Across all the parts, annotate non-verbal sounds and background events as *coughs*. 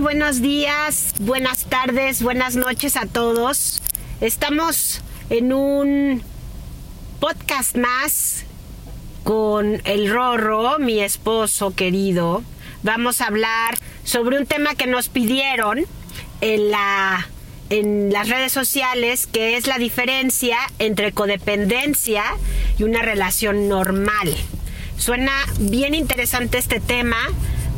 Buenos días, buenas tardes, buenas noches a todos. Estamos en un podcast más con el Rorro, mi esposo querido. Vamos a hablar sobre un tema que nos pidieron en la en las redes sociales, que es la diferencia entre codependencia y una relación normal. Suena bien interesante este tema.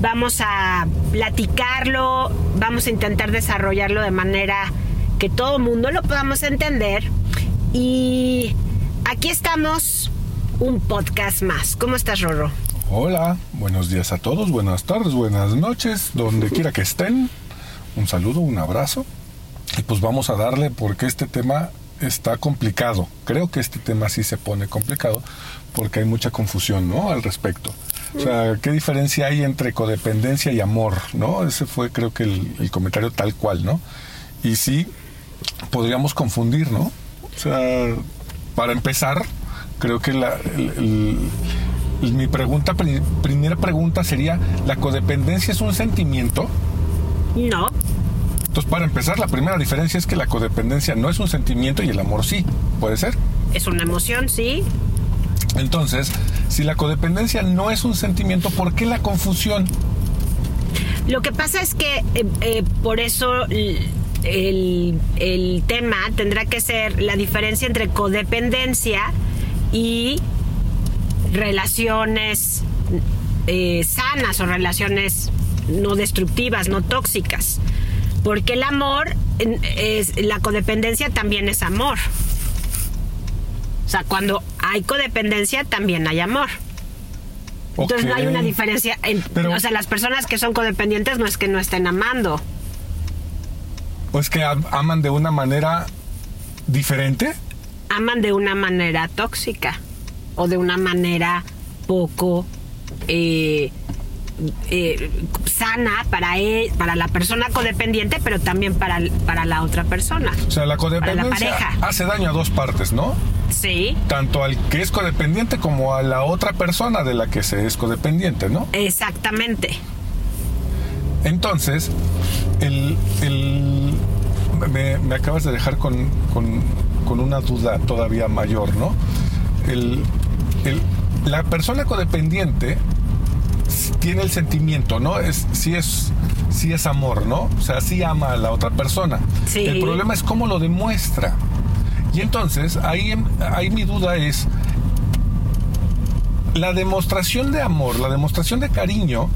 Vamos a platicarlo, vamos a intentar desarrollarlo de manera que todo el mundo lo podamos entender. Y aquí estamos, un podcast más. ¿Cómo estás, Rorro? Hola, buenos días a todos, buenas tardes, buenas noches, donde quiera que estén. Un saludo, un abrazo. Y pues vamos a darle porque este tema está complicado. Creo que este tema sí se pone complicado porque hay mucha confusión, ¿no? Al respecto. O sea, ¿qué diferencia hay entre codependencia y amor, no? Ese fue creo que el, comentario tal cual, ¿no? Y sí, podríamos confundir, ¿no? O sea, para empezar, creo que la, mi pregunta, primera pregunta sería, ¿la codependencia es un sentimiento? No. Entonces, para empezar, la primera diferencia es que la codependencia no es un sentimiento y el amor sí. ¿Puede ser? Es una emoción, sí. Entonces, si la codependencia no es un sentimiento, ¿por qué la confusión? Lo que pasa es que eh, eh, por eso el, tema tendrá que ser la diferencia entre codependencia y relaciones eh, sanas o relaciones no destructivas, no tóxicas. Porque el amor, es, la codependencia también es amor. O sea, cuando hay codependencia también hay amor. Entonces no hay una diferencia. o sea, las personas que son codependientes no es que no estén amando. ¿O es que aman de una manera diferente? Aman de una manera tóxica o de una manera poco eh, eh, sana para, él, para la persona codependiente, pero también para, para la otra persona. O sea, la codependencia hace daño a dos partes, ¿no? Sí. Tanto al que es codependiente como a la otra persona de la que se es codependiente, ¿no? Exactamente. Entonces, el, el me, me, acabas de dejar con, con, con, una duda todavía mayor, ¿no? El, el, la persona codependiente tiene el sentimiento, ¿no? Es, sí es, sí es amor, ¿no? O sea, sí ama a la otra persona. El problema es cómo lo demuestra. Y entonces, ahí, ahí mi duda es, la demostración de amor, la demostración de cariño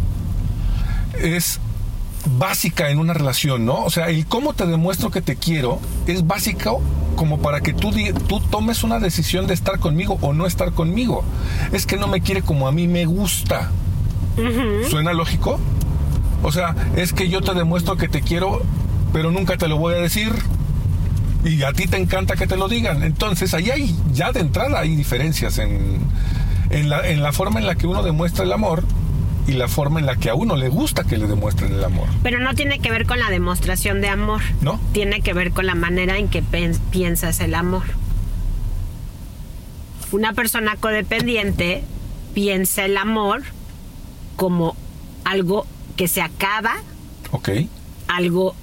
es básica en una relación, ¿no? O sea, el cómo te demuestro que te quiero es básico como para que tú, tú tomes una decisión de estar conmigo o no estar conmigo. Es que no me quiere como a mí me gusta. ¿Suena lógico? O sea, es que yo te demuestro que te quiero, pero nunca te lo voy a decir. Y a ti te encanta que te lo digan. Entonces, ahí hay, ya de entrada hay diferencias en, en, la, en la forma en la que uno demuestra el amor y la forma en la que a uno le gusta que le demuestren el amor. Pero no tiene que ver con la demostración de amor. ¿No? Tiene que ver con la manera en que piensas el amor. Una persona codependiente piensa el amor como algo que se acaba. Ok. Algo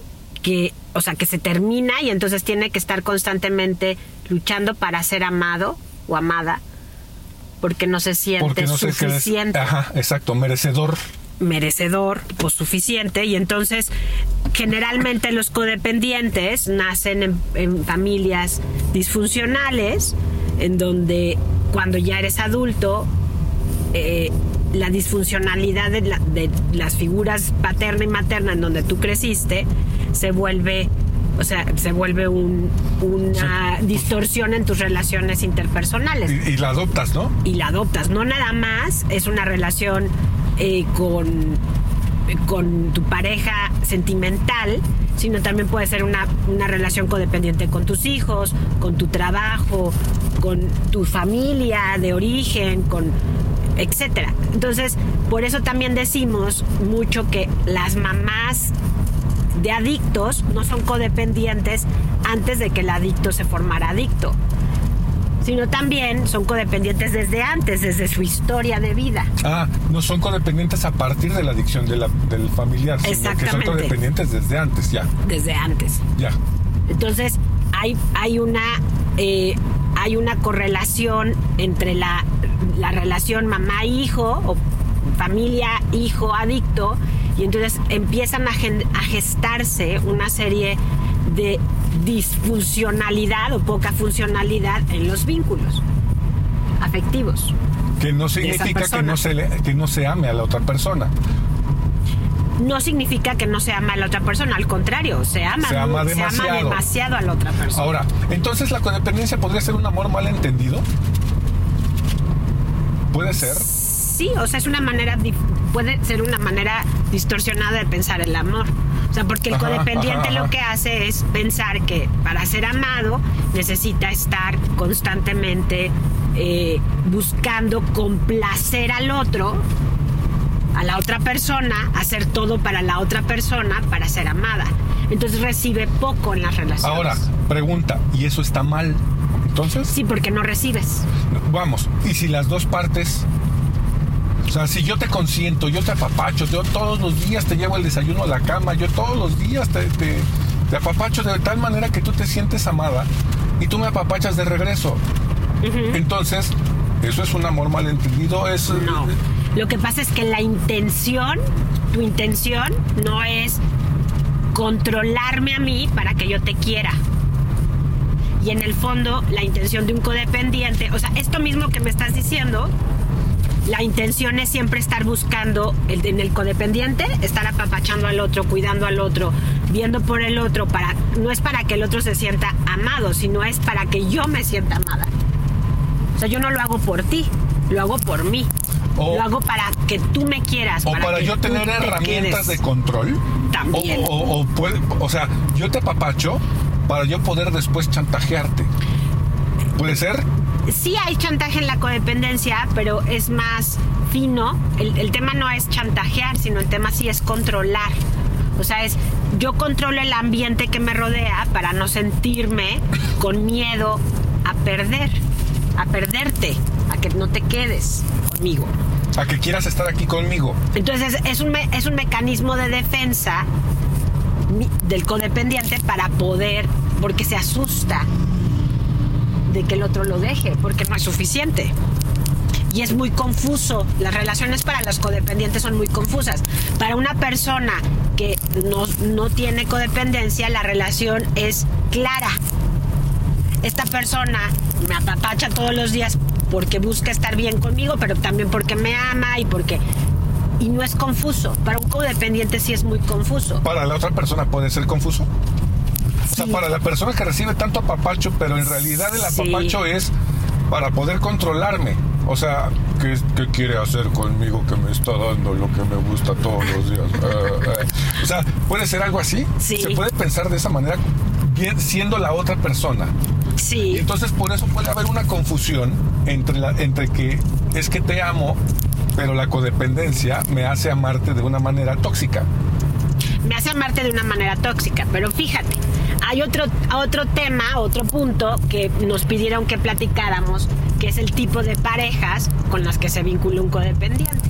que, o sea, que se termina y entonces tiene que estar constantemente luchando para ser amado o amada porque no se siente suficiente. ajá, exacto, merecedor. Merecedor o suficiente y entonces generalmente los codependientes nacen en familias disfuncionales en donde cuando ya eres adulto eh, la disfuncionalidad de, las figuras paterna y materna en donde tú creciste se vuelve o sea, se vuelve una distorsión en tus relaciones interpersonales. Y, la adoptas, ¿no? Y la adoptas. No nada más es una relación eh, con, con tu pareja sentimental, sino también puede ser una, una relación codependiente con tus hijos, con tu trabajo, con tu familia de origen, con etcétera. Entonces, por eso también decimos mucho que las mamás de adictos no son codependientes antes de que el adicto se formara adicto. sino también son codependientes desde antes, desde su historia de vida. Ah, no son codependientes a partir de la adicción de la- del familiar, sino que son Exactamente. codependientes desde antes, ya, Desde antes. ya. Entonces, hay, hay una eh, hay una correlación entre la, la relación mamá-hijo o familia-hijo adicto, y entonces empiezan a, gestarse una serie de disfuncionalidad o poca funcionalidad en los vínculos afectivos. Que no significa que no, se le- que no se ame a la otra persona. No significa que no se ama a la otra persona, al contrario, se ama, Se ama mu- se ama demasiado. demasiado a la otra persona. Ahora, entonces la codependencia podría ser un amor mal entendido. Puede ser. Sí, o sea, es una manera, puede ser una manera distorsionada de pensar el amor. O sea, porque el Ajá, codependiente ajá, ajá. lo que hace es pensar que para ser amado necesita estar constantemente eh, buscando complacer al otro, a la otra persona, hacer todo para la otra persona para ser amada. Entonces recibe poco en las relaciones. Ahora, pregunta, ¿y eso está mal? Entonces, Sí, porque no recibes. vamos, ¿y si las dos partes... O sea, si yo te consiento, yo te apapacho, yo todos los días te llevo el desayuno a la cama, yo todos los días te, te, te apapacho de tal manera que tú te sientes amada y tú me apapachas de regreso. Entonces, ¿eso es un amor malentendido? Es, No. Lo que pasa es que la intención, tu intención no es controlarme a mí para que yo te quiera. Y en el fondo, la intención de un codependiente, o sea, esto mismo que me estás diciendo, la intención es siempre estar buscando el, en el codependiente, estar apapachando al otro, cuidando al otro, viendo por el otro, para, no es para que el otro se sienta amado, sino es para que yo me sienta amada. O sea, yo no lo hago por ti, lo hago por mí. O- lo hago para que tú me quieras. O para, que yo tener te herramientas de control. También. O, o- o puede- o sea, yo te apapacho para yo poder después chantajearte. ¿Puede ser? Sí hay chantaje en la codependencia, pero es más fino. El, el tema no es chantajear, sino el tema sí es controlar. O sea, es yo controlo el ambiente que me rodea para no sentirme con miedo a perder, a perderte, a que no te quedes conmigo. A que quieras estar aquí conmigo. Entonces es un, me- es un mecanismo de defensa del codependiente para poder, porque se asusta de que el otro lo deje, porque no es suficiente. Y es muy confuso. Las relaciones para los codependientes son muy confusas. Para una persona que no, no tiene codependencia, la relación es clara. Esta persona me apapacha todos los días porque busca estar bien conmigo, pero también porque me ama y porque... Y no es confuso. Para un codependiente sí es muy confuso. Para la otra persona puede ser confuso. O sea, para la persona que recibe tanto apapacho, pero en realidad el Sí. apapacho es para poder controlarme. O sea, ¿qué, qué quiere hacer conmigo que me está dando lo que me gusta todos los días? Eh, eh. O sea, ¿puede ser algo así? Sí. Se puede pensar de esa manera siendo la otra persona. Y Sí. entonces por eso puede haber una confusión entre, la, entre que es que te amo, pero la codependencia me hace amarte de una manera tóxica. me hace amarte de una manera tóxica. Pero fíjate, hay otro, otro tema, otro punto que nos pidieron que platicáramos, que es el tipo de parejas con las que se vincula un codependiente.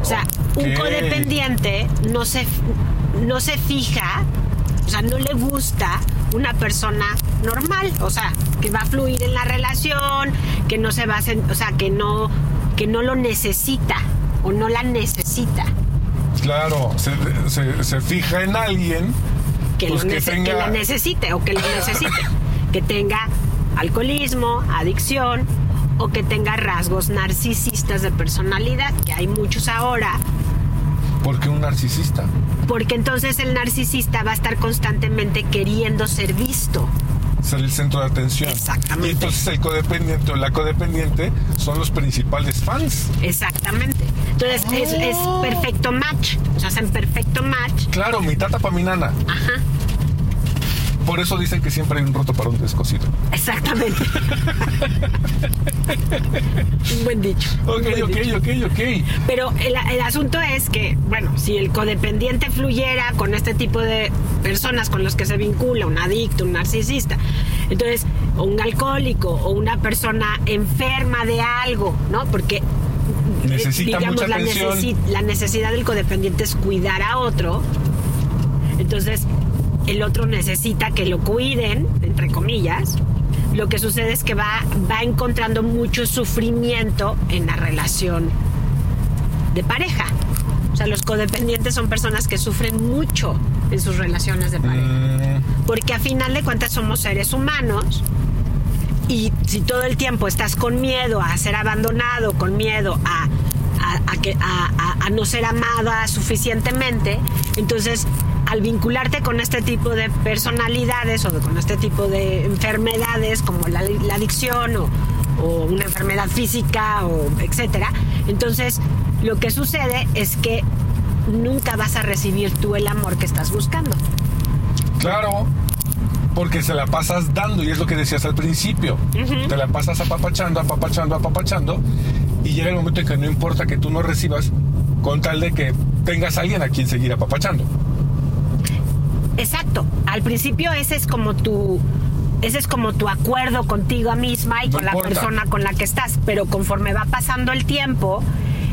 O sea, un codependiente no se, no se fija, o sea, no le gusta una persona normal, o sea, que va a fluir en la relación, que no se va a, o sea, que no, que no lo necesita o no la necesita. Claro, se, se- se fija en alguien que, Pues lo que tenga- que la necesite o que lo *coughs* necesite. que tenga alcoholismo, adicción o que tenga rasgos narcisistas de personalidad, que hay muchos ahora, porque un narcisista. porque entonces el narcisista va a estar constantemente queriendo ser visto. Ser el centro de atención. Exactamente. Y entonces el codependiente o la codependiente son los principales fans. Exactamente. Entonces es, es Oh. perfecto match. O sea, hacen perfecto match. Claro, mi tata pa' mi nana. Ajá. Por eso dicen que siempre hay un roto para un descosido. Exactamente. *laughs* un buen dicho. Ok, buen ok, dicho. ok, ok. Pero el, el asunto es que, bueno, si el codependiente fluyera con este tipo de personas con los que se vincula, un adicto, un narcisista, entonces, o un alcohólico, o una persona enferma de algo, ¿no? Porque Necesita mucha la, necesi- la necesidad del codependiente es cuidar a otro. Entonces, el otro necesita que lo cuiden, entre comillas. Lo que sucede es que va, va encontrando mucho sufrimiento en la relación de pareja. O sea, los codependientes son personas que sufren mucho en sus relaciones de pareja. Mm, Porque a final de cuentas somos seres humanos y si todo el tiempo estás con miedo a ser abandonado, con miedo a, a- a que, a, no ser amada suficientemente, entonces al vincularte con este tipo de personalidades o con este tipo de enfermedades como la, la adicción o, o una enfermedad física o etcétera, entonces lo que sucede es que nunca vas a recibir tú el amor que estás buscando. claro, porque se la pasas dando, y es lo que decías al principio. Te la pasas apapachando, apapachando, apapachando, y llega el momento en que no importa que tú no recibas, con tal de que tengas a alguien a quien seguir apapachando. Exacto. Al principio ese es como tu ese es como tu acuerdo contigo misma y No con la persona con la que estás, pero conforme va pasando el tiempo,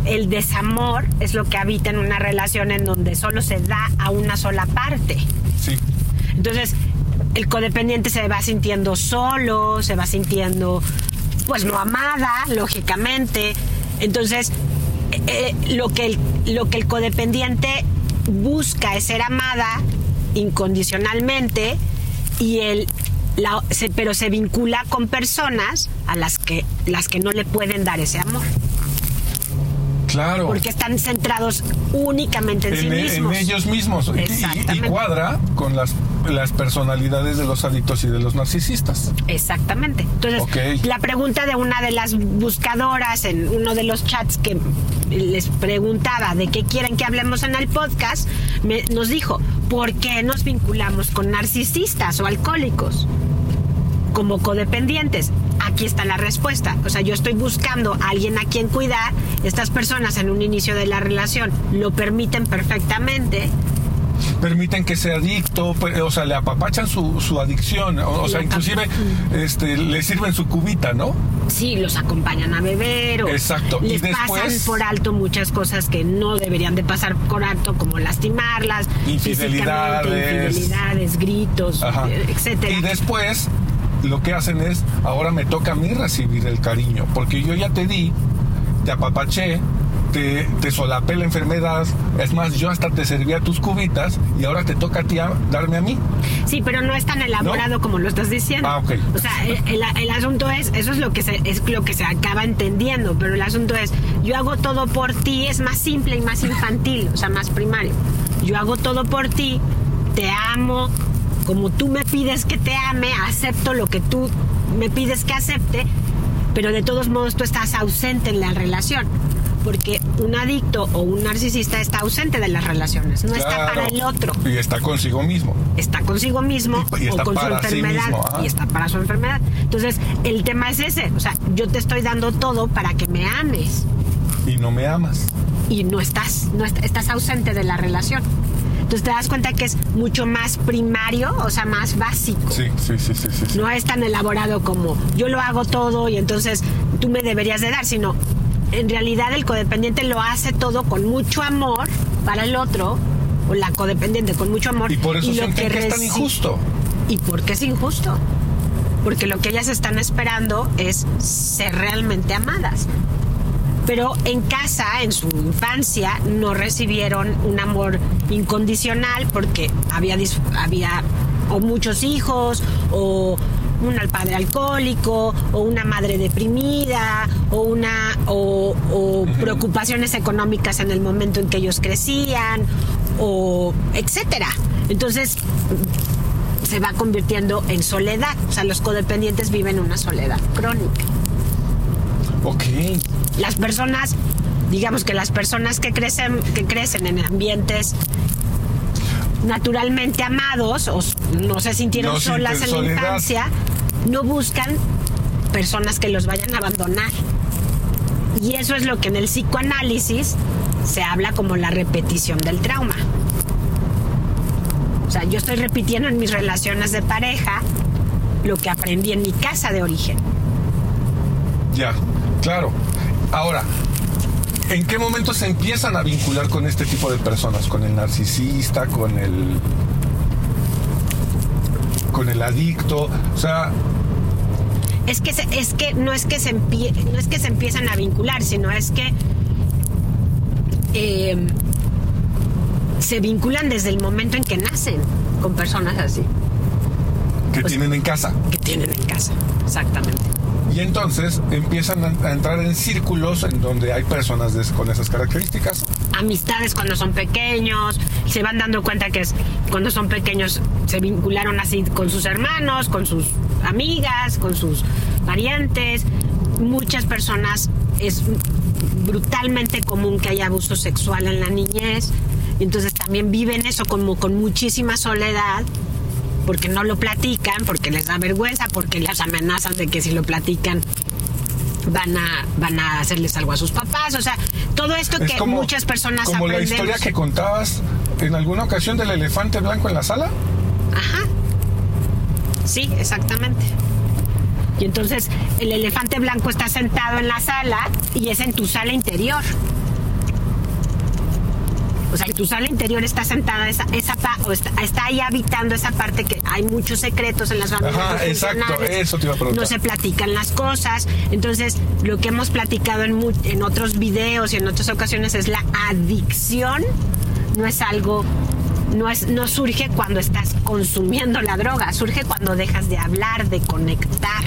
el desamor es lo que habita en una relación en donde solo se da a una sola parte. Sí. Entonces, el codependiente se va sintiendo solo, se va sintiendo, pues no amada, lógicamente. Entonces, eh, eh, lo, que el, lo que el codependiente busca es ser amada incondicionalmente y el la- se- pero se vincula con personas a las que las que no le pueden dar ese amor Claro. porque están centrados únicamente en, en, sí en mismos ellos mismos. Y- cuadra con las, las personalidades de los adictos y de los narcisistas. Exactamente. Entonces, la pregunta de una de las buscadoras en uno de los chats que les preguntaba de qué quieren que hablemos en el podcast, me- nos dijo, ¿por qué nos vinculamos con narcisistas o alcohólicos? Como codependientes. Aquí está la respuesta. O sea, yo estoy buscando a alguien a quien cuidar. Estas personas en un inicio de la relación lo permiten perfectamente. Permiten que sea adicto, o sea, le apapachan su, su adicción. O, o sea, inclusive este, le sirven su cubita, ¿no? Sí, los acompañan a beber o Exacto. Y les después- pasan por alto muchas cosas que no deberían de pasar por alto, como lastimarlas, Infidelidades. infidelidades, gritos, Ajá. etcétera. Y después lo que hacen es, ahora me toca a mí recibir el cariño, porque yo ya te di, te apapaché, te, te solapé la enfermedad, es más, yo hasta te servía tus cubitas y ahora te toca a ti a- darme a mí. Sí, pero no es tan elaborado como lo estás diciendo. Ah, ok. O sea, el, el- el asunto es, eso es lo que se, es lo que se acaba entendiendo, pero el asunto es, yo hago todo por ti, es más simple y más infantil, o sea, más primario. Yo hago todo por ti, te amo, como tú me pides que te ame, acepto lo que tú me pides que acepte, pero de todos modos tú estás ausente en la relación. Porque un adicto o un narcisista está ausente de las relaciones, no está para el otro Y está consigo mismo. está consigo mismo Y- y está o con su sí enfermedad mismo, y está para su enfermedad. Entonces, el tema es ese, o sea, yo te estoy dando todo para que me ames Y no me amas. y no estás, no est- estás ausente de la relación. Entonces te das cuenta que es mucho más primario, o sea, más básico. Sí, sí, sí, sí, sí. sí. No es tan elaborado como yo lo hago todo y entonces tú me deberías de dar, sino en realidad el codependiente lo hace todo con mucho amor para el otro, o la codependiente con mucho amor. Y por eso lo sienten que es tan injusto. ¿Y por qué es injusto? Porque lo que ellas están esperando es ser realmente amadas. Pero en casa, en su infancia, no recibieron un amor incondicional porque había, había o muchos hijos o un padre alcohólico o una madre deprimida o una o, preocupaciones económicas en el momento en que ellos crecían o etcétera entonces se va convirtiendo en soledad. O sea, los codependientes viven una soledad crónica. Ok. Las personas, digamos que las personas que crecen, que crecen en ambientes naturalmente amados o no se sintieron No solas en la infancia, no buscan personas que los vayan a abandonar. Y eso es lo que en el psicoanálisis se habla como la repetición del trauma. O sea, yo estoy repitiendo en mis relaciones de pareja lo que aprendí en mi casa de origen. Ya, claro. Ahora, ¿en qué momento se empiezan a vincular con este tipo de personas? ¿Con el narcisista, con el con el adicto? O sea, Es que, se- es que no es que se empie- no es que se empiezan a vincular, sino es que eh, se vinculan desde el momento en que nacen con personas así, que Pues- tienen en casa. que tienen en casa. Exactamente. Y entonces empiezan a, a entrar en círculos en donde hay personas con esas características. Amistades cuando son pequeños, se van dando cuenta que es, cuando son pequeños se vincularon así con sus hermanos, con sus amigas, con sus parientes. Muchas personas es brutalmente común que haya abuso sexual en la niñez. Entonces también viven eso como con muchísima soledad porque no lo platican, porque les da vergüenza, porque las amenazan de que si lo platican van a van a hacerles algo a sus papás, o sea, todo esto Es que como, muchas personas como la aprendemos. historia que contabas en alguna ocasión del elefante blanco en la sala. Ajá. Sí, exactamente. Y entonces el elefante blanco está sentado en la sala y es en tu sala interior. O sea, en tu sala interior está sentada esa, esa pa- o está, está ahí habitando esa parte que hay muchos secretos en las familias. Ajá, exacto, eso te iba a preguntar. No se platican las cosas. Entonces, lo que hemos platicado en, en otros videos y en otras ocasiones es la adicción. No es algo, no, es, no surge cuando estás consumiendo la droga, surge cuando dejas de hablar, de conectar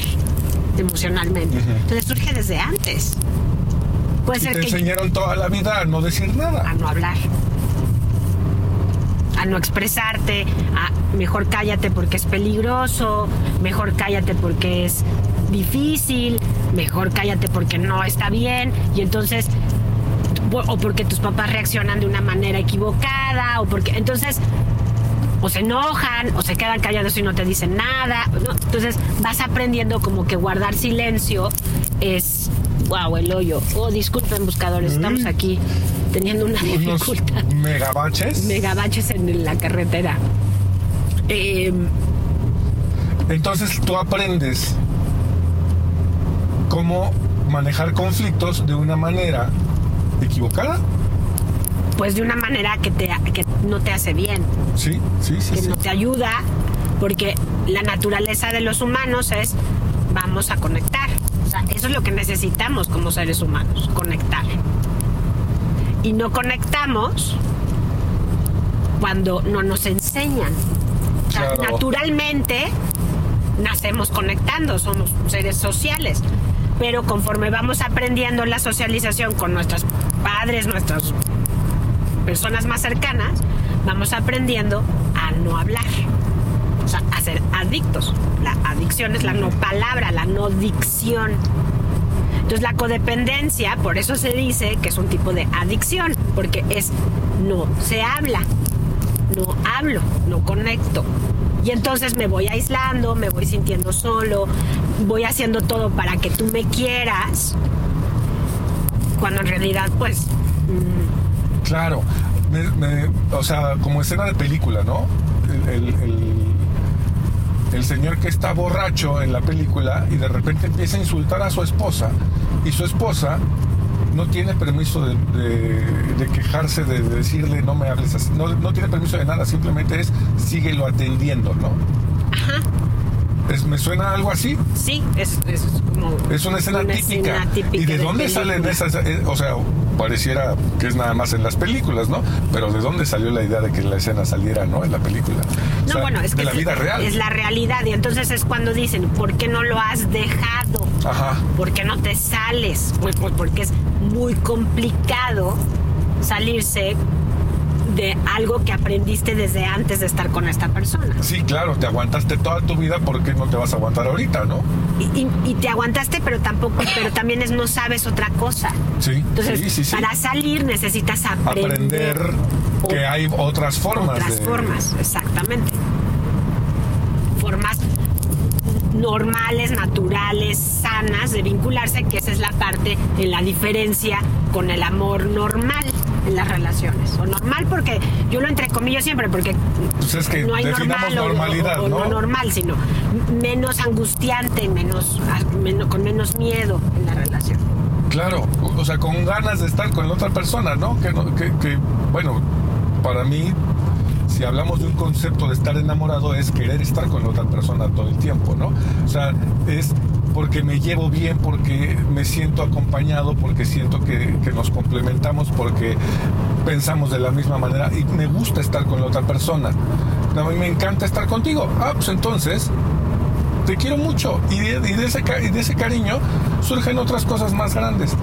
emocionalmente. Entonces surge desde antes. Puede Y ser te que enseñaron toda la vida a no decir nada. a no hablar, a no expresarte, a mejor cállate porque es peligroso, mejor cállate porque es difícil, mejor cállate porque no está bien y entonces o porque tus papás reaccionan de una manera equivocada o porque entonces o se enojan o se quedan callados y no te dicen nada. ¿no? Entonces vas aprendiendo como que guardar silencio es, wow, el hoyo. Oh, disculpen buscadores, estamos aquí teniendo una dificultad. megabaches. Megabaches en la carretera. Eh, Entonces tú aprendes cómo manejar conflictos de una manera equivocada. pues de una manera que, te, que no te hace bien. Sí, sí, sí. que sí. no te ayuda, porque la naturaleza de los humanos es vamos a conectar. O sea, eso es lo que necesitamos como seres humanos, conectar. Y no conectamos cuando no nos enseñan. O sea, Claro. naturalmente nacemos conectando, somos seres sociales. Pero conforme vamos aprendiendo la socialización con nuestros padres, nuestras personas más cercanas, vamos aprendiendo a no hablar. O sea, a ser adictos. La adicción es la no palabra, la no dicción. Entonces la codependencia, por eso se dice que es un tipo de adicción, porque es no se habla, no hablo, no conecto. Y entonces me voy aislando, me voy sintiendo solo, voy haciendo todo para que tú me quieras, cuando en realidad pues mm, Claro. Me- me- o sea, como escena de película, ¿no? El, el- el- el señor que está borracho en la película y de repente empieza a insultar a su esposa y su esposa no tiene permiso de, de- de quejarse, de, de decirle no me hables así, no, no tiene permiso de nada, simplemente es síguelo atendiendo, ¿no? ajá, Es- ¿Me suena algo así? sí, es, es como Es una escena, típica. escena típica ¿Y de, de dónde película. salen esas? eh, o sea, pareciera que es nada más en las películas, ¿no? Pero ¿de dónde salió la idea de que la escena saliera, ¿no? En la película. O No, sea, bueno, es que de la es- vida real. Es la realidad. Y entonces es cuando dicen, ¿por qué no lo has dejado? Ajá. ¿Por qué no te sales? Pues, pues porque es muy complicado salirse de algo que aprendiste desde antes de estar con esta persona. Sí, claro, te aguantaste toda tu vida, ¿por qué no te vas a aguantar ahorita, no? Y, y- y te aguantaste, pero tampoco, pero también es no sabes otra cosa. Sí, Entonces, sí, sí, sí. para salir necesitas aprender. Aprender O- Que hay otras formas. otras de- formas, exactamente. Formas normales, naturales, sanas de vincularse, que esa es la parte en la diferencia con el amor normal en las relaciones. O normal porque yo lo entrecomillo siempre, porque Pues es que no hay normal normalidad, o, o ¿no? normal, sino menos angustiante, menos, con menos miedo en la relación. Claro, o sea, con ganas de estar con la otra persona, ¿no? Que, no- que, que, bueno, para mí, si hablamos de un concepto de estar enamorado, es querer estar con la otra persona todo el tiempo, ¿no? O sea, es porque me llevo bien, porque me siento acompañado, porque siento que, que nos complementamos, porque pensamos de la misma manera y me gusta estar con la otra persona. A mí me encanta estar contigo. Ah, pues entonces te quiero mucho y de, y de ese, y de ese cariño surgen otras cosas más grandes.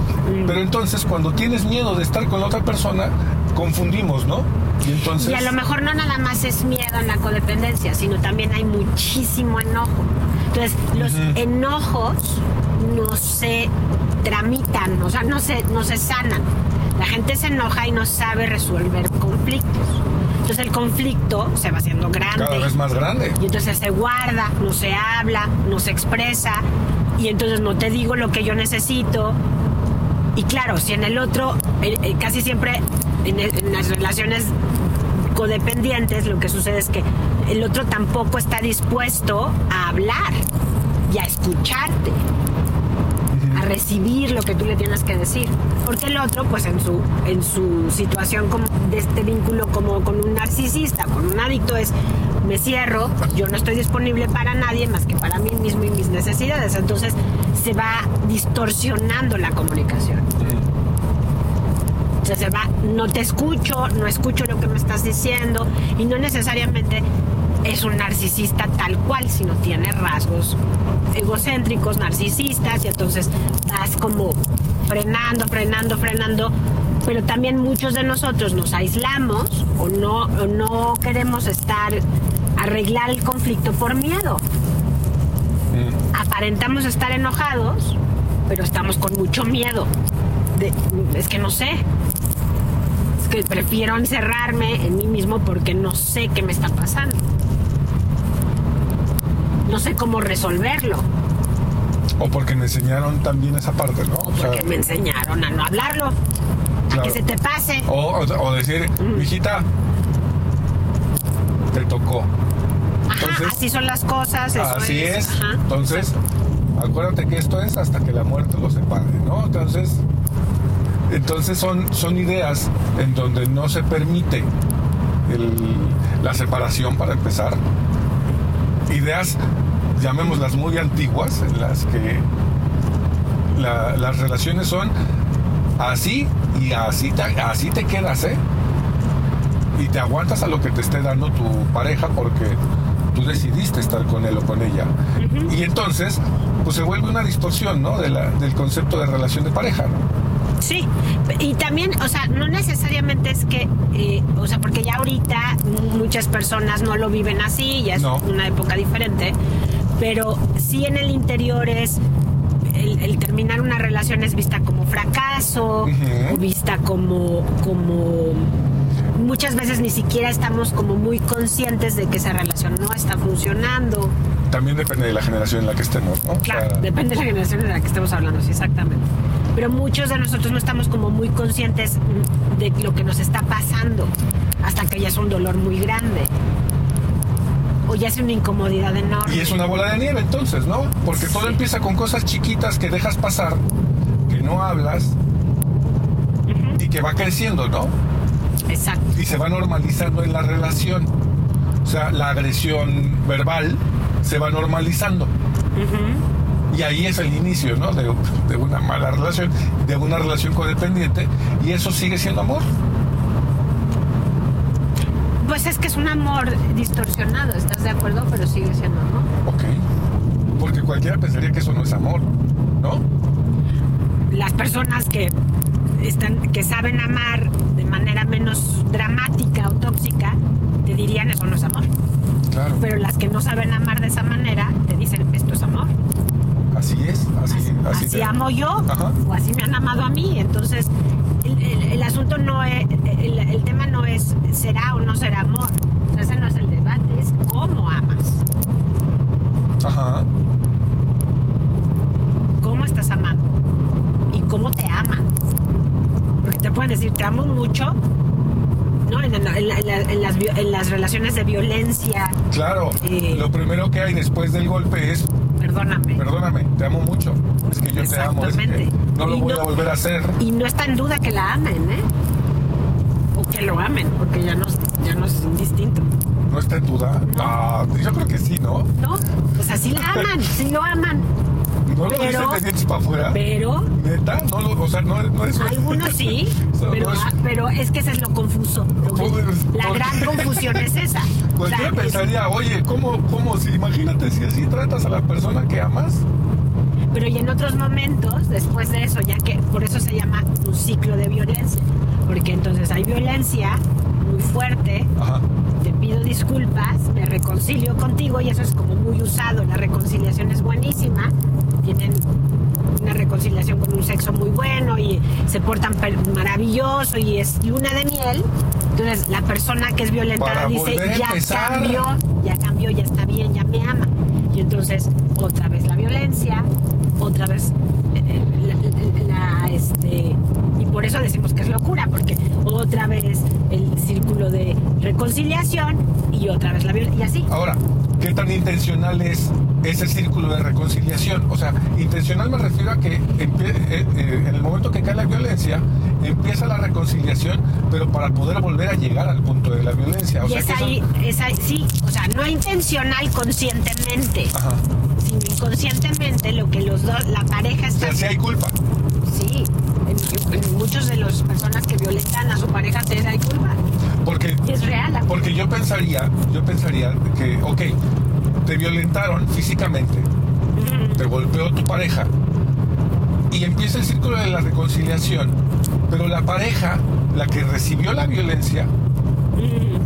Pero entonces cuando tienes miedo de estar con la otra persona, confundimos, ¿no? Y entonces... Y a lo mejor no nada más es miedo en la codependencia, sino también hay muchísimo enojo. Entonces, los enojos no se tramitan, o sea, no se, no se sanan. La gente se enoja y no sabe resolver conflictos. Entonces el conflicto se va haciendo grande. cada vez más grande. Y entonces se guarda, no se habla, no se expresa. Y entonces no te digo lo que yo necesito. Y claro, si en el otro, eh, eh, casi siempre en, las relaciones codependientes, lo que sucede es que el otro tampoco está dispuesto a hablar y a escucharte, a recibir lo que tú le tienes que decir. Porque el otro, pues en su, en su situación como de este vínculo como con un narcisista, con un adicto, es me cierro, yo no estoy disponible para nadie más que para mí mismo y mis necesidades. Entonces se va distorsionando la comunicación. O sea, se va, no te escucho, no escucho lo que me estás diciendo y no necesariamente es un narcisista tal cual, sino tiene rasgos egocéntricos, narcisistas y entonces vas como frenando, frenando, frenando, pero también muchos de nosotros nos aislamos o no, o no queremos estar, arreglar el conflicto por miedo. Aparentamos estar enojados, pero estamos con mucho miedo. De- es que no sé, es que prefiero encerrarme en mí mismo porque no sé qué me está pasando. No sé cómo resolverlo, O porque me enseñaron también esa parte, ¿no? O sea, porque me enseñaron a no hablarlo, a que se te pase. o, decir, Mm. hijita, te tocó. Ajá, entonces- así son las cosas. eso Así es. Entonces, acuérdate que esto es hasta que la muerte los separe, ¿no? Entonces, entonces son, son ideas en donde no se permite el- la separación para empezar. Ideas, llamémoslas muy antiguas, en las que la- las relaciones son así y así te, así te quedas, ¿eh? Y te aguantas a lo que te esté dando tu pareja porque tú decidiste estar con él o con ella. Y entonces, pues se vuelve una distorsión, ¿no? De la- del concepto de relación de pareja, ¿no? Sí, y también, o sea, no necesariamente es que, eh, o sea, porque ya ahorita muchas personas no lo viven así, ya es No. una época diferente, pero sí en el interior es el, el terminar una relación es vista como fracaso, o vista como, como muchas veces ni siquiera estamos como muy conscientes de que esa relación no está funcionando. También depende de la generación en la que estemos, ¿no? O Claro, sea, depende de la generación de la que estemos hablando, sí, exactamente. Pero muchos de nosotros no estamos como muy conscientes de lo que nos está pasando hasta que ya es un dolor muy grande. O ya es una incomodidad enorme. y es una bola de nieve entonces, ¿no? Porque todo Sí. empieza con cosas chiquitas que dejas pasar, que no hablas y que va creciendo, ¿no? Exacto. y se va normalizando en la relación. O sea, la agresión verbal se va normalizando. Y ahí es el inicio, ¿no? De, de una mala relación, de una relación codependiente. Y eso sigue siendo amor. Pues es que es un amor distorsionado, ¿estás de acuerdo? Pero sigue siendo amor. Ok. Porque cualquiera pensaría que eso no es amor, ¿no? Las personas que están, que saben amar de manera menos dramática o tóxica, te dirían eso no es amor. Claro. Pero las que no saben amar de esa manera, te dicen esto es amor. Así es, así, así. así te- amo yo Ajá. o así me han amado a mí. Entonces, el, el- el asunto no es, el, el tema no es será o no será amor. O sea, ese no es el debate, es cómo amas. Ajá. ¿Cómo estás amando? Y cómo te aman. Porque te pueden decir, te amo mucho, ¿no? En, en- en la- en la- en las, relaciones de violencia, Claro. Eh. Lo primero que hay después del golpe es, perdóname. perdóname, te amo mucho. Es que yo te amo, es que Exactamente. no lo Y voy no- a volver a hacer. Y no está en duda que la amen, ¿eh? O que lo amen, porque ya no, es- ya no es indistinto. ¿No está en duda? No, yo creo que sí, ¿no? ¿No? O sea, sí la aman, sí lo aman. ¿No lo Pero- dicen de dientes para afuera? Pero ¿Neta? No, lo, o sea, no, no es... algunos sí, *laughs* pero, no es- ah, pero es que ese es lo confuso. ¿Cómo es? La ¿Por gran *laughs* confusión es esa. O Cualquiera sea, es- pensaría, oye, ¿cómo, cómo? Si, imagínate si así tratas a la persona que amas. pero y en otros momentos, después de eso, ya que por eso se llama un ciclo de violencia. Porque entonces hay violencia muy fuerte, Ajá. te pido disculpas, me reconcilio contigo y eso es como muy usado. La reconciliación es buenísima, tienen una reconciliación con un sexo muy bueno y se portan maravilloso y es luna de miel. Entonces la persona que es violentada Para dice, ya empezar". cambió, ya cambió, ya está bien, ya me ama. Y entonces otra vez la violencia, otra vez este y por eso decimos que es locura porque otra vez el círculo de reconciliación y otra vez la violencia y así Ahora, ¿qué tan intencional es ese círculo de reconciliación? O sea, intencional me refiero a que eh, eh, en el momento que cae la violencia, empieza la reconciliación, pero para poder volver a llegar al punto de la violencia. O y sea, es que ahí, es ahí, sí, o sea, no intencional conscientemente, Ajá. sino inconscientemente lo que los dos, la pareja O está, sea, sí hay culpa. Muchos de las personas que violentan a su pareja se hay culpa, Porque, y es real. porque yo pensaría, yo pensaría que, ok, te violentaron físicamente, te golpeó tu pareja y empieza el círculo de la reconciliación, pero la pareja, la que recibió la violencia,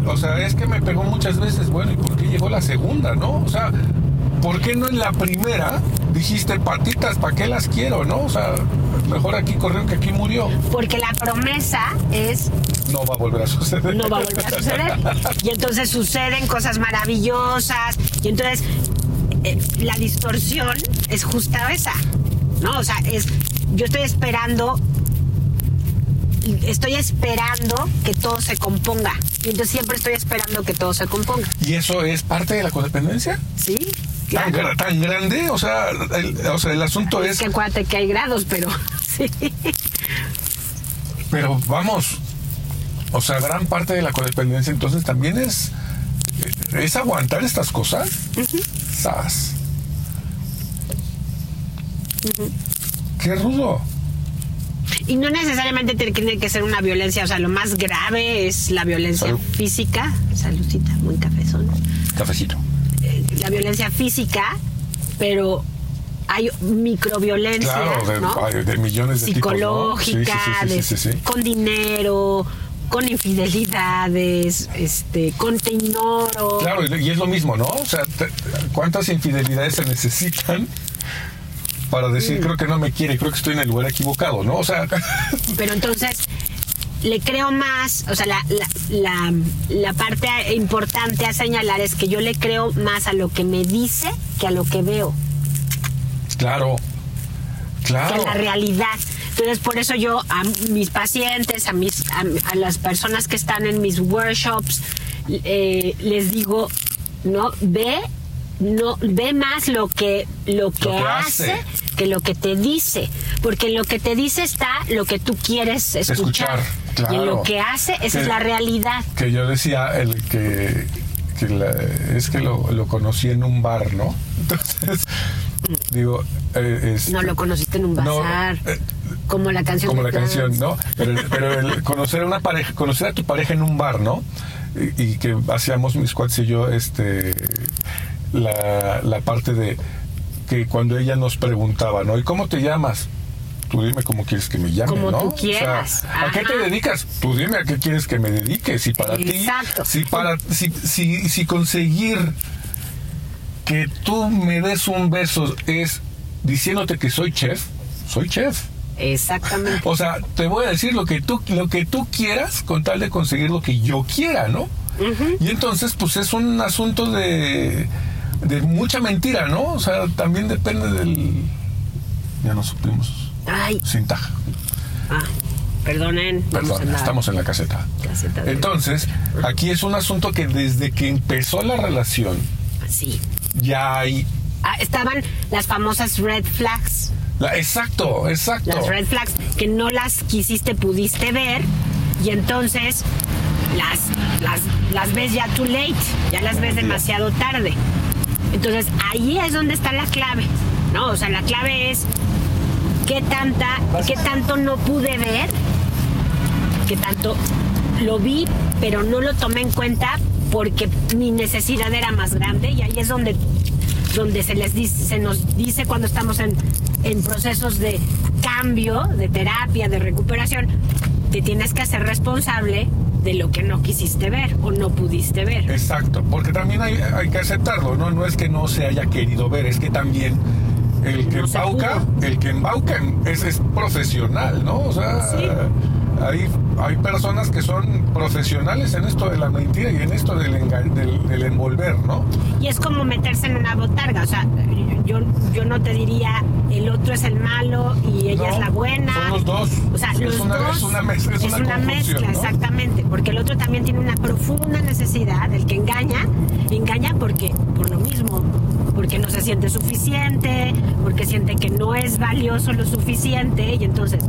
o sea, es que me pegó muchas veces, bueno, ¿y por qué llegó la segunda, no? O sea, ¿por qué no en la primera dijiste patitas, ¿para qué las quiero, no? O sea, mejor aquí corrió que aquí murió. Porque la promesa es No va a volver a suceder. no va a volver a suceder. *laughs* Y entonces suceden cosas maravillosas. Y entonces eh, la distorsión es justa esa. ¿No? O sea, es. Yo estoy esperando. Estoy esperando que todo se componga. Y entonces siempre estoy esperando que todo se componga. ¿Y eso es parte de la codependencia? ¿Sí? ¿Tan, Claro. gra- tan grande? O sea, el, o sea, el asunto Es es... que acuérdate que hay grados, pero sí. Pero vamos, o sea, gran parte de la codependencia entonces también es... Es aguantar estas cosas. Sas. Qué rudo. Y no necesariamente tiene que ser una violencia, o sea, lo más grave es la violencia Salud. física. Saludcita, muy cafezón. Cafecito. Eh, la violencia física, pero hay microviolencia, Claro, de, ¿no? ay, de millones de Psicológica, de- con dinero, con infidelidades, este, con te ignoro. Claro, y es lo mismo, ¿no? O sea, te- ¿cuántas infidelidades se necesitan para decir creo que no me quiere, creo que estoy en el lugar equivocado, ¿no? O sea, *laughs* Pero entonces le creo más, o sea, la, la, la, la parte importante a señalar es que yo le creo más a lo que me dice que a lo que veo, claro, que claro. a la realidad. Entonces, por eso yo a mis pacientes, a, mis, a, a las personas que están en mis workshops, eh, les digo, no, ve, no, ve más lo que, lo que, que hace, hace. que lo que te dice. Porque en lo que te dice está lo que tú quieres escuchar. Escuchar, Y en lo que hace, esa Que- es la realidad. Que yo decía el que, que la- es que lo, lo conocí en un bar, ¿no? *laughs* Entonces, digo, eh, es- No lo conociste en un No, bazar. eh, como la canción. como la canción. ¿no? Pero, pero el conocer a una pareja, conocer a tu pareja en un bar, ¿no? Y, y que hacíamos mis cuates y yo, este, la, la parte de que cuando ella nos preguntaba, ¿no? ¿Y cómo te llamas? Tú dime cómo quieres que me llame, Como ¿no? tú O sea, quieras. ¿A qué te dedicas? Tú dime a qué quieres que me dedique. Si para Exacto. ti, si para, si, si, si conseguir que tú me des un beso es diciéndote que soy chef, soy chef. Exactamente. O sea, te voy a decir lo que tú, lo que tú quieras con tal de conseguir lo que yo quiera, ¿no? Y entonces, pues es un asunto de, de mucha mentira, ¿no? O sea, también depende del... Ya no supimos. Ay, Sin taja. ah, perdonen. Perdón, en la estamos en la caseta. caseta de- Entonces, aquí es un asunto que desde que empezó la relación, Sí. Ya hay... Ah, estaban las famosas red flags. la- exacto, exacto. Las red flags que no las quisiste, pudiste ver. Y entonces las, las, las ves ya too late. Ya las ves demasiado tarde. Entonces ahí es donde está la clave. ¿no? O sea, la clave es qué tanta, qué tanto no pude ver, qué tanto lo vi, pero no lo tomé en cuenta porque mi necesidad era más grande y ahí es donde, donde se les dice, se nos dice cuando estamos en, en procesos de cambio, de terapia, de recuperación, te tienes que hacer responsable de lo que no quisiste ver o no pudiste ver. Exacto, porque también hay, hay que aceptarlo, ¿no? No es que no se haya querido ver, es que también el que No embauca, el que embauca es, es profesional, ¿no? O sea, Sí. Hay, hay personas que son profesionales en esto de la mentira y en esto del, del, del envolver, ¿no? Y es como meterse en una botarga, o sea, yo, yo no te diría el otro es el malo y ella No, es la buena. son los dos. O sea, Es los una- dos. es una mez- es una conjunción, mezcla, ¿no? exactamente, porque el otro también tiene una profunda necesidad, el que engaña, engaña porque por lo mismo, porque no se siente suficiente, porque siente que no es valioso lo suficiente y entonces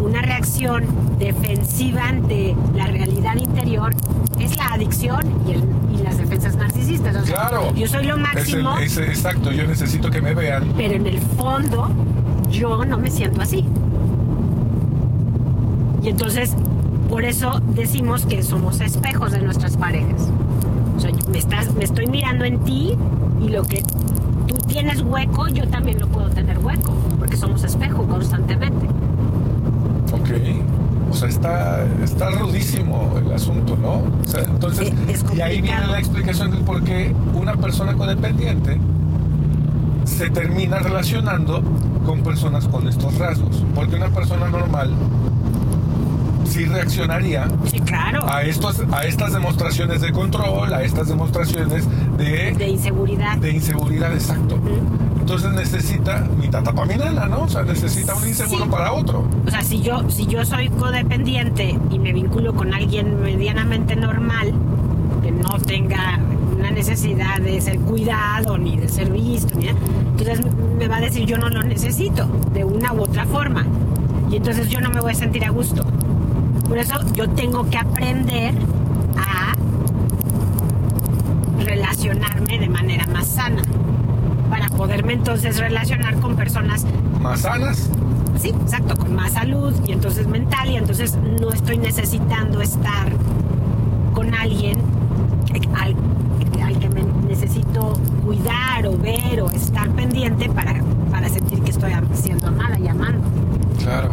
una reacción defensiva ante la realidad interior es la adicción y, el- y las defensas narcisistas. O sea, Claro. yo soy lo Es el- máximo, es- exacto, yo necesito que me vean. pero en el fondo yo no me siento así. Y entonces, por eso decimos que somos espejos de nuestras parejas. O sea, me, estás, me estoy mirando en ti y lo que tú tienes hueco, yo también lo puedo tener hueco, porque somos espejo constantemente. Ok. O sea, está, está rudísimo el asunto, ¿no? O sea, entonces, Es- es y ahí viene la explicación del por qué una persona codependiente se termina relacionando con personas con estos rasgos. Porque una persona normal sí reaccionaría Sí, claro. a, estos, a estas demostraciones de control, a estas demostraciones de, De inseguridad. de inseguridad, exacto. Entonces necesita mi tata pa' mi nana, ¿no? O sea, necesita un inseguro Sí. para otro. O sea, si yo, si yo soy codependiente y me vinculo con alguien medianamente normal, que no tenga una necesidad de ser cuidado ni de ser visto, entonces me va a decir yo no lo necesito de una u otra forma. Y entonces yo no me voy a sentir a gusto. Por eso yo tengo que aprender a relacionarme de manera más sana para poderme entonces relacionar con personas Más sanas, Sí, exacto, con más salud y entonces mental y entonces no estoy necesitando estar con alguien al, al que me necesito cuidar o ver o estar pendiente para, para sentir que estoy siendo amada y amando. Claro.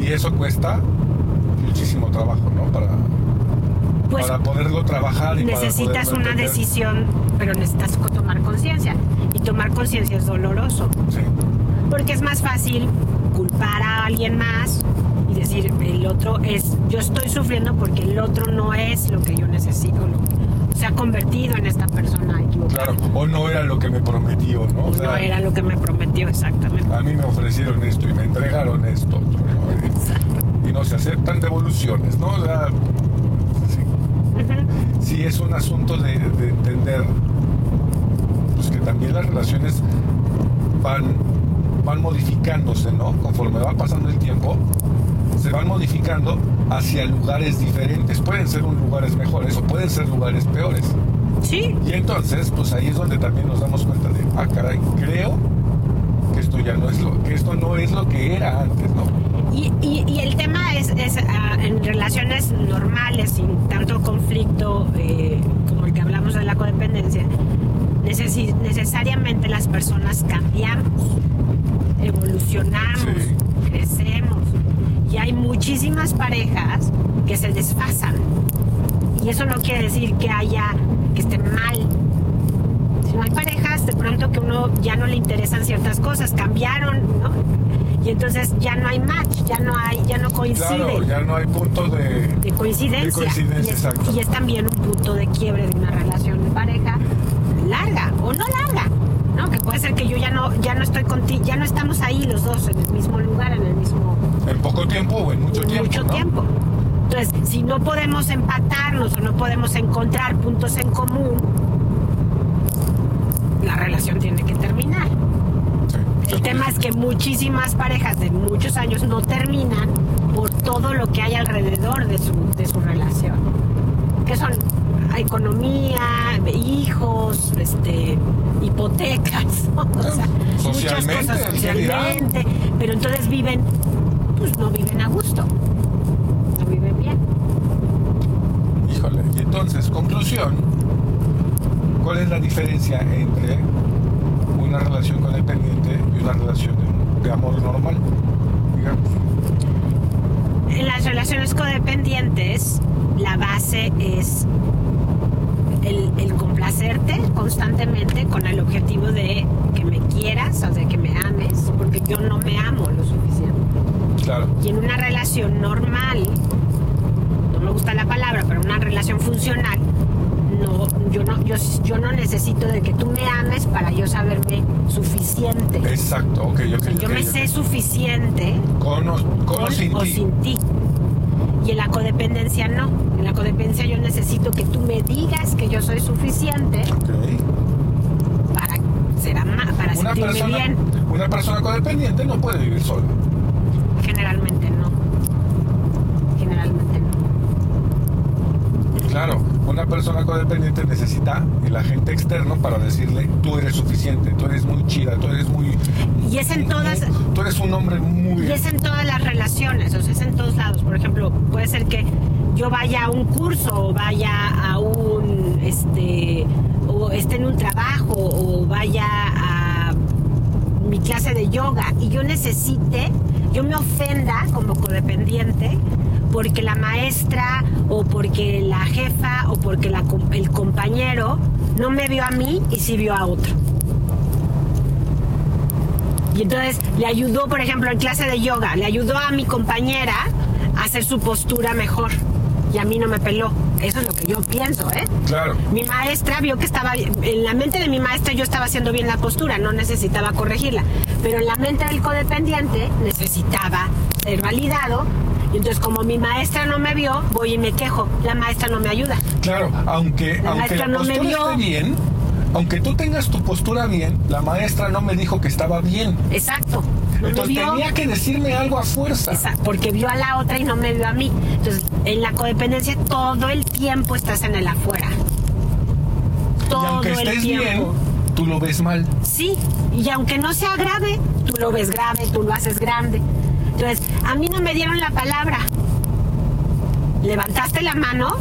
Y eso cuesta muchísimo trabajo, ¿no? Para, Pues para poderlo trabajar y necesitas para poderlo una decisión, pero necesitas tomar conciencia. Y tomar conciencia es doloroso, Sí. porque es más fácil culpar a alguien más y decir, el otro es, yo estoy sufriendo porque el otro no es lo que yo necesito, lo- se ha convertido en esta persona equivocada. Claro. O no era lo que me prometió, ¿no? O sea, no era lo que me prometió exactamente. a mí me ofrecieron esto y me entregaron esto. Exacto. Y no se aceptan devoluciones, ¿no? O sea, sí. Sí es un asunto de, de entender también las relaciones van, van modificándose, ¿no? Conforme va pasando el tiempo, se van modificando hacia lugares diferentes. Pueden ser un lugares mejores o pueden ser lugares peores. Sí, Y entonces, pues ahí es donde también nos damos cuenta de, ah, caray, creo que esto ya no es lo, que esto no es lo que era antes, ¿no? Y, y- y el tema es, es, ah, en relaciones normales, sin tanto conflicto eh, como el que hablamos de la codependencia, necesi- necesariamente las personas cambiamos, evolucionamos, Sí. crecemos. Y hay muchísimas parejas que se desfasan. Y eso no quiere decir que haya, que esté mal. Sino hay parejas de pronto que uno ya no le interesan ciertas cosas, cambiaron, ¿no? y entonces ya no hay match, ya no hay, ya no coincide. Claro, ya no hay punto de, de coincidencia. de coincidencia, y, es, y es también un punto de quiebre de una relación de pareja larga o no larga, ¿no? Que puede ser que yo ya no, ya no estoy contigo, ya no estamos ahí los dos en el mismo lugar, en el mismo En poco tiempo o en mucho en tiempo. mucho ¿no? tiempo. Entonces, si no podemos empatarnos o no podemos encontrar puntos en común, la relación tiene que terminar. Sí. El tema es que muchísimas parejas de muchos años no terminan por todo lo que hay alrededor de su, de su relación. Que son economía, hijos, este, hipotecas, ¿no? *laughs* O sea, muchas cosas socialmente. Pero entonces viven, pues no viven a gusto. No viven bien. Híjole. Y entonces, conclusión, ¿cuál es la diferencia entre una relación codependiente y una relación de, de amor normal? Digamos. En las relaciones codependientes, la base es el, el complacerte constantemente con el objetivo de que me quieras o de que me ames, porque yo no me amo lo suficiente. Claro. Y en una relación normal, no me gusta la palabra, pero una relación funcional, no, yo, no, yo, yo no necesito de que tú me ames para yo saberme suficiente. Exacto, ok, ok. Yo ok, me ok. sé suficiente Con o, con o con sin o ti. sin ti. Y en la codependencia no. En la codependencia yo necesito que tú me digas que yo soy suficiente Ok. para ser para Una sentirme persona, bien. una persona codependiente no puede vivir sola. Generalmente no. Generalmente no. Claro, una persona codependiente necesita el agente externo para decirle, tú eres suficiente, tú eres muy chida, tú eres muy... Y es en todas Tú eres un hombre muy... y es en todas las relaciones, o sea, es en todos lados. Por ejemplo, puede ser que yo vaya a un curso o vaya a un este o esté en un trabajo o vaya a mi clase de yoga y yo necesite, yo me ofenda como codependiente porque la maestra o porque la jefa o porque la el compañero no me vio a mí y sí vio a otro. Y entonces le ayudó, por ejemplo, en clase de yoga, le ayudó a mi compañera a hacer su postura mejor. Y a mí no me peló. Eso es lo que yo pienso, ¿eh? Claro, Mi maestra vio que estaba, en la mente de mi maestra yo estaba haciendo bien la postura, no necesitaba corregirla. Pero en la mente del codependiente necesitaba ser validado. Y entonces como mi maestra no me vio, voy y me quejo. La maestra no me ayuda. claro, aunque, La aunque maestra la no me postura vio. esté bien, aunque tú tengas tu postura bien, la maestra no me dijo que estaba bien. Exacto. No Entonces vio. tenía que decirme algo a fuerza. Esa- porque vio a la otra y no me vio a mí. Entonces, en la codependencia todo el tiempo estás en el afuera. Y Todo aunque el estés tiempo. bien, tú lo ves mal. Sí, y aunque no sea grave, tú lo ves grave, tú lo haces grande. Entonces, a mí no me dieron la palabra. ¿Levantaste la mano?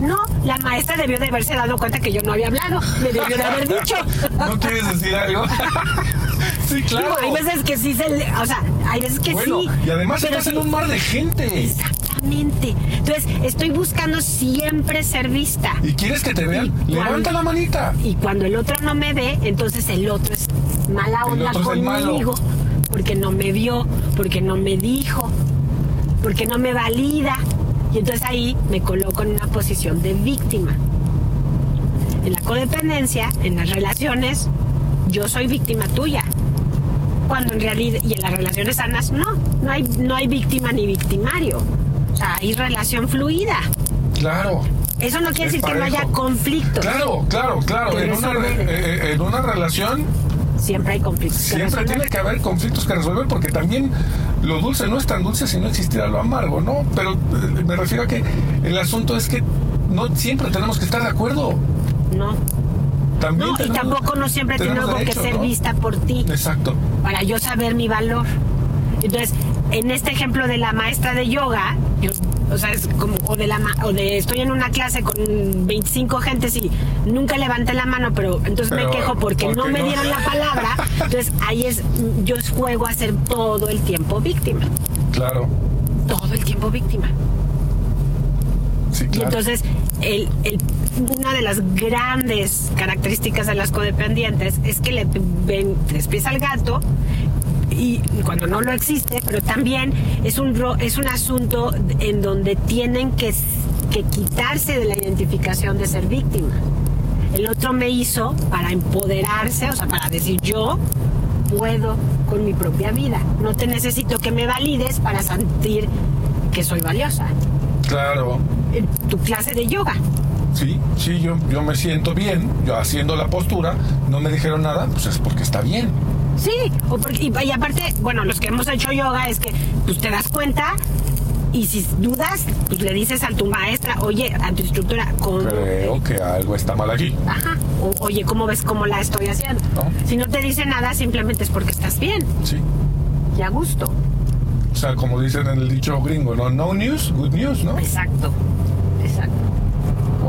No, la maestra debió de haberse dado cuenta que yo no había hablado. Me debió de haber dicho. ¿No quieres decir algo? *laughs* sí, claro. Digo, hay veces que sí se le- O sea, hay veces que bueno, sí. y además pero estás en un mar de gente. Exactamente. Entonces, estoy buscando siempre ser vista. ¿Y quieres que te vean? Levanta la manita. Y cuando el otro no me ve, entonces el otro es mala onda conmigo. Porque no me vio, porque no me dijo, porque no me valida. Y entonces ahí me coloco en una posición de víctima. En la codependencia, en las relaciones, yo soy víctima tuya. Cuando en realidad, y en las relaciones sanas, no, no hay, no hay víctima ni victimario. O sea, hay relación fluida. Claro. Eso no quiere decir que no haya conflictos. Claro, claro, claro. En una, re- eh, en una relación Siempre hay conflictos. que siempre resolver. tiene que haber conflictos que resolver porque también lo dulce no es tan dulce si no existiera lo amargo, ¿no? Pero eh, me refiero a que el asunto es que no siempre tenemos que estar de acuerdo. No. También No, y tampoco no siempre tengo que ser ¿no? vista por ti Exacto. para yo saber mi valor. Entonces, en este ejemplo de la maestra de yoga, yo, o sea, es como, o de la, o de estoy en una clase con 25 gentes y nunca levanté la mano, pero entonces Pero, me quejo porque ¿por no me no? dieron la palabra. Entonces, ahí es, yo juego a ser todo el tiempo víctima. Claro. Todo el tiempo víctima. Sí, Y claro. entonces, el, el- una de las grandes características de las codependientes es que le ven tres pies al gato y cuando no lo existe, pero también es un, es un asunto en donde tienen que, que quitarse de la identificación de ser víctima. El otro me hizo para empoderarse, o sea, para decir yo puedo con mi propia vida. No te necesito que me valides para sentir que soy valiosa. Claro. Tu clase de yoga. Sí, sí, yo, yo me siento bien, yo haciendo la postura, no me dijeron nada, pues es porque está bien. Sí, o porque- y, y aparte, bueno, los que hemos hecho yoga es que pues te das cuenta y si dudas, pues le dices a tu maestra, oye, a tu instructora, ¿cómo? Creo que algo está mal aquí. Ajá. O, oye, ¿cómo ves cómo la estoy haciendo? No. Si no te dice nada, simplemente es porque estás bien Sí. y a gusto. O sea, como dicen en el dicho gringo, ¿no? No news, good news, ¿no? Exacto. Exacto.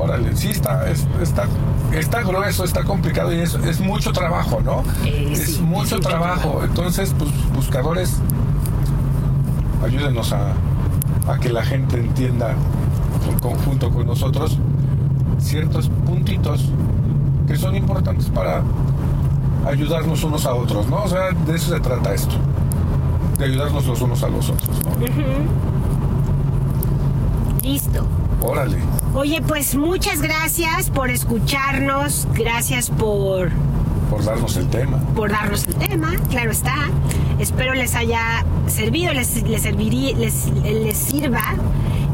Órale, sí, está, es- está, está grueso, está complicado y es, es mucho trabajo, ¿no? Eh, es sí, mucho es mucho trabajo. trabajo. Entonces, pues, buscadores, ayúdenos a, a que la gente entienda en conjunto con nosotros ciertos puntitos que son importantes para ayudarnos unos a otros, ¿no? O sea, de eso se trata esto, de ayudarnos los unos a los otros, ¿no? Listo. Órale. Oye, pues muchas gracias por escucharnos, gracias por, por darnos el tema. por darnos el tema, claro está. Espero les haya servido, les, les, servirí- les, les sirva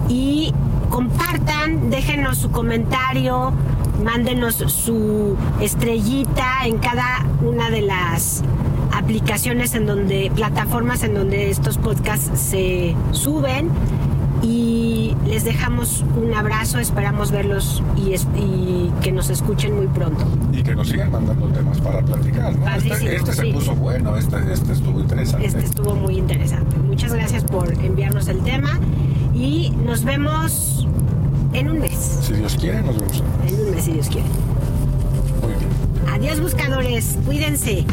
y compartan, déjenos su comentario, mándenos su estrellita en cada una de las aplicaciones en donde, plataformas en donde estos podcasts se suben y les dejamos un abrazo, esperamos verlos y, es- y que nos escuchen muy pronto. Y que nos sigan mandando temas para platicar, ¿no? Este, este sí. se puso bueno, este, este estuvo interesante. Este estuvo muy interesante. Muchas gracias por enviarnos el tema y nos vemos en un mes. Si Dios quiere, nos vemos. En un mes, si Dios quiere. Muy bien. Adiós buscadores, cuídense.